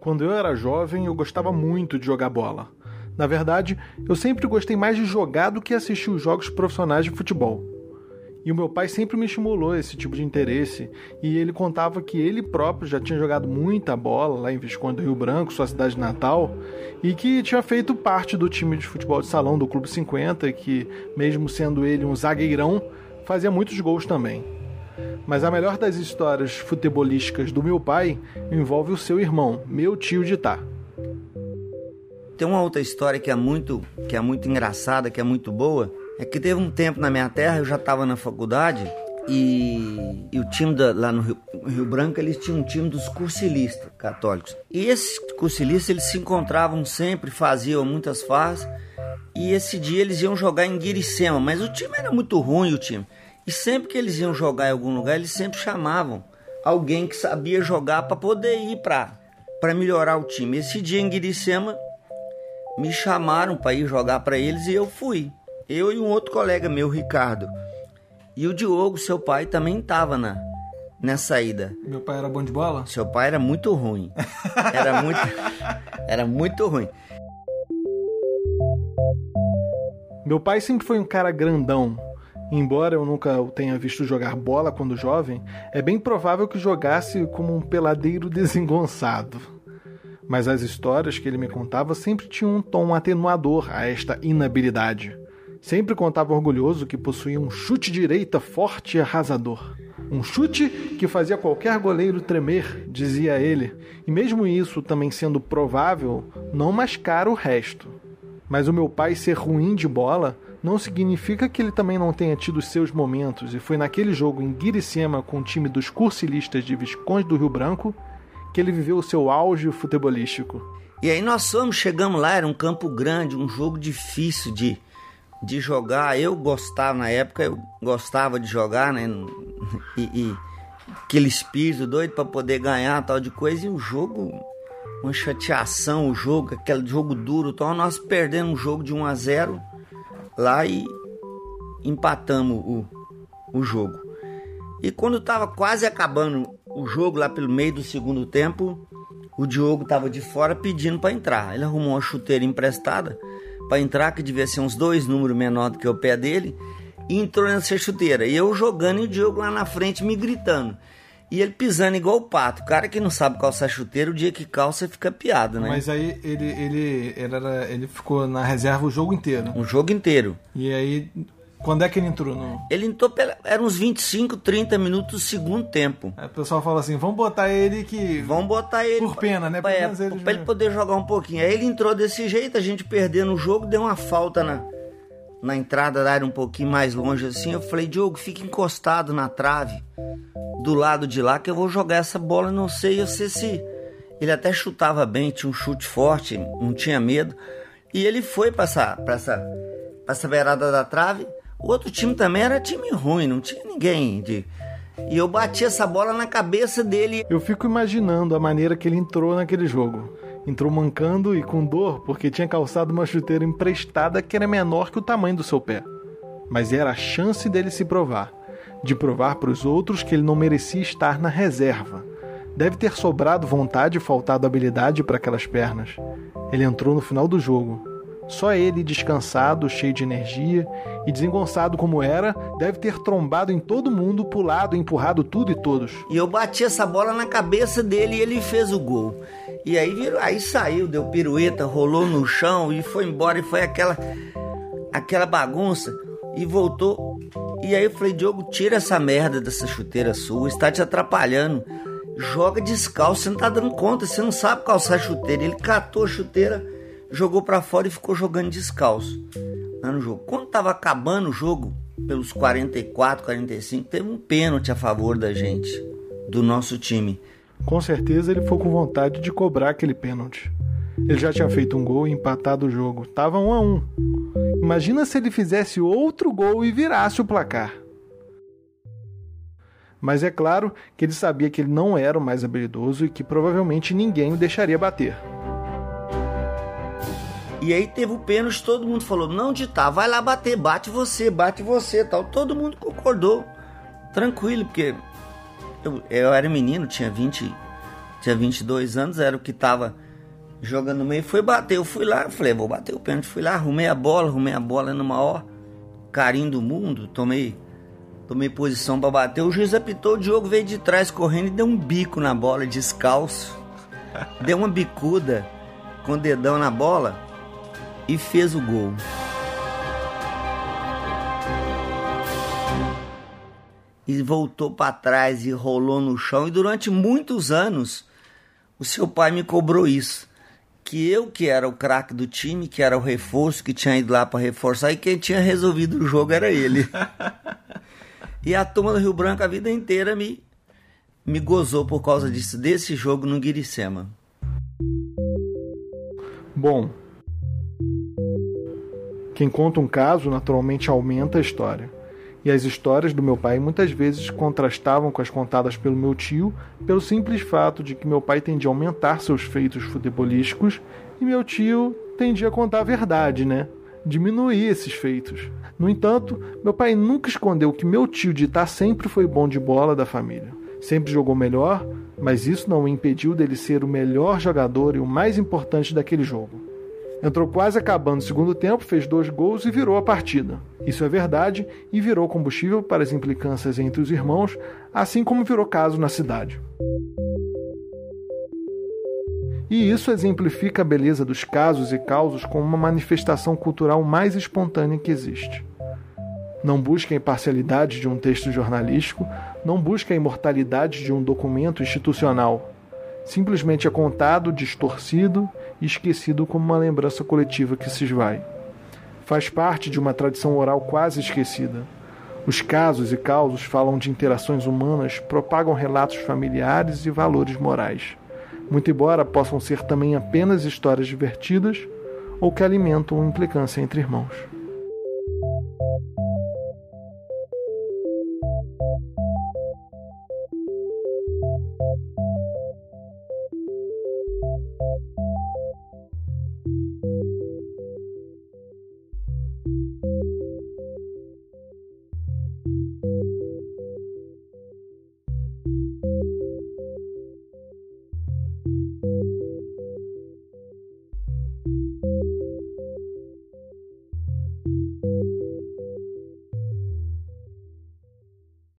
Quando eu era jovem, eu gostava muito de jogar bola. Na verdade, eu sempre gostei mais de jogar do que assistir os jogos profissionais de futebol. E o meu pai sempre me estimulou esse tipo de interesse, e ele contava que ele próprio já tinha jogado muita bola lá em Visconde do Rio Branco, sua cidade natal, e que tinha feito parte do time de futebol de salão do Clube 50, e que, mesmo sendo ele um zagueirão, fazia muitos gols também. Mas a melhor das histórias futebolísticas do meu pai envolve o seu irmão, meu tio de. Tem uma outra história que é muito, que é muito engraçada, que é muito boa. É que teve um tempo na minha terra, eu já estava na faculdade e, e, o time da, lá no Rio, Rio, Branco eles tinham um time dos cursilistas católicos. E esses cursilistas eles se encontravam sempre, faziam muitas farras. E esse dia eles iam jogar em Guiricema, mas o time era muito ruim o time. E sempre que eles iam jogar em algum lugar, eles sempre chamavam alguém que sabia jogar para poder ir para para melhorar o time. Esse dia em Guiricema me chamaram para ir jogar para eles e eu fui. Eu e um outro colega meu, Ricardo. E o Diogo, seu pai, também estava na nessa ida. Meu pai era bom de bola? Seu pai era muito ruim. Era muito era muito ruim. Meu pai sempre foi um cara grandão, Embora eu nunca o tenha visto jogar bola quando jovem, é bem provável que jogasse como um peladeiro desengonçado. Mas as histórias que ele me contava sempre tinham um tom atenuador a esta inabilidade. Sempre contava orgulhoso que possuía um chute direita forte e arrasador. Um chute que fazia qualquer goleiro tremer, dizia ele, e mesmo isso também sendo provável, não mascara o resto. Mas o meu pai ser ruim de bola não significa que ele também não tenha tido seus momentos, e foi naquele jogo em Guiricema com o time dos cursilistas de Visconde do Rio Branco que ele viveu o seu auge futebolístico. E aí nós fomos, chegamos lá, era um campo grande, um jogo difícil de, de jogar. Eu gostava, na época, eu gostava de jogar, né? E, e aquele espírito doido para poder ganhar, tal de coisa. E o jogo, uma chateação, o jogo, aquele jogo duro. Então nós perdemos um jogo de 1 a 0 lá e empatamos o, o jogo. E quando estava quase acabando o jogo, lá pelo meio do segundo tempo, o Diogo estava de fora pedindo para entrar. Ele arrumou uma chuteira emprestada para entrar, que devia ser uns dois números menor do que o pé dele, e entrou nessa chuteira. E eu jogando e o Diogo lá na frente me gritando. E ele pisando igual o pato. O cara que não sabe calçar chuteiro, o dia que calça fica piado, né? Mas aí ele, ele, ele, era, ele ficou na reserva o jogo inteiro. O jogo inteiro. E aí, quando é que ele entrou? No... Ele entrou, pela, era uns 25, 30 minutos do segundo tempo. Aí o pessoal fala assim, vamos botar ele que... Vamos botar ele... Por pena, né? Pra, é, ele, pra ele poder jogar um pouquinho. Aí ele entrou desse jeito, a gente perdendo o jogo, deu uma falta na, na entrada da área um pouquinho mais longe assim. Eu falei, Diogo, fica encostado na trave do lado de lá que eu vou jogar essa bola. Não sei, eu sei se ele até chutava bem, tinha um chute forte, não tinha medo. E ele foi para essa, pra essa, pra essa beirada da trave. O outro time também era time ruim, não tinha ninguém de. E eu bati essa bola na cabeça dele. Eu fico imaginando a maneira que ele entrou naquele jogo. Entrou mancando e com dor porque tinha calçado uma chuteira emprestada que era menor que o tamanho do seu pé. Mas era a chance dele se provar de provar para os outros que ele não merecia estar na reserva. Deve ter sobrado vontade e faltado habilidade para aquelas pernas. Ele entrou no final do jogo. Só ele, descansado, cheio de energia e desengonçado como era, deve ter trombado em todo mundo, pulado, empurrado tudo e todos. E eu bati essa bola na cabeça dele e ele fez o gol. E aí, aí saiu, deu pirueta, rolou no chão e foi embora e foi aquela aquela bagunça e voltou. E aí eu falei, Diogo, tira essa merda dessa chuteira sua, está te atrapalhando. Joga descalço, você não tá dando conta, você não sabe calçar chuteira. Ele catou a chuteira, jogou para fora e ficou jogando descalço lá no jogo. Quando tava acabando o jogo, pelos 44, 45, teve um pênalti a favor da gente, do nosso time. Com certeza ele foi com vontade de cobrar aquele pênalti. Ele já tinha feito um gol e empatado o jogo. Tava um a um. Imagina se ele fizesse outro gol e virasse o placar. Mas é claro que ele sabia que ele não era o mais habilidoso e que provavelmente ninguém o deixaria bater. E aí teve o pênalti, todo mundo falou: "Não, Ditá, vai lá bater, bate você, bate você", tal. Todo mundo concordou. Tranquilo, porque eu, eu era menino, tinha 20, tinha 22 anos, era o que tava jogando no meio, foi bater. Eu fui lá, falei: "Vou bater o pênalti". Fui lá, arrumei a bola, arrumei a bola no maior carinho do mundo, tomei tomei posição para bater. O juiz apitou, o Diogo veio de trás correndo e deu um bico na bola descalço. deu uma bicuda com o dedão na bola e fez o gol. E voltou para trás e rolou no chão. E durante muitos anos, o seu pai me cobrou isso. Que eu, que era o craque do time, que era o reforço, que tinha ido lá para reforçar, e quem tinha resolvido o jogo era ele. e a turma do Rio Branco a vida inteira me, me gozou por causa disso, desse jogo no Guiricema. Bom, quem conta um caso naturalmente aumenta a história. E as histórias do meu pai muitas vezes contrastavam com as contadas pelo meu tio, pelo simples fato de que meu pai tendia a aumentar seus feitos futebolísticos e meu tio tendia a contar a verdade, né? Diminuir esses feitos. No entanto, meu pai nunca escondeu que meu tio de estar sempre foi bom de bola da família. Sempre jogou melhor, mas isso não o impediu dele ser o melhor jogador e o mais importante daquele jogo. Entrou quase acabando o segundo tempo, fez dois gols e virou a partida. Isso é verdade e virou combustível para as implicâncias entre os irmãos, assim como virou caso na cidade. E isso exemplifica a beleza dos casos e causos como uma manifestação cultural mais espontânea que existe. Não busca a imparcialidade de um texto jornalístico, não busca a imortalidade de um documento institucional. Simplesmente é contado, distorcido e esquecido como uma lembrança coletiva que se esvai. Faz parte de uma tradição oral quase esquecida. Os casos e causos falam de interações humanas, propagam relatos familiares e valores morais. Muito embora possam ser também apenas histórias divertidas ou que alimentam implicância entre irmãos.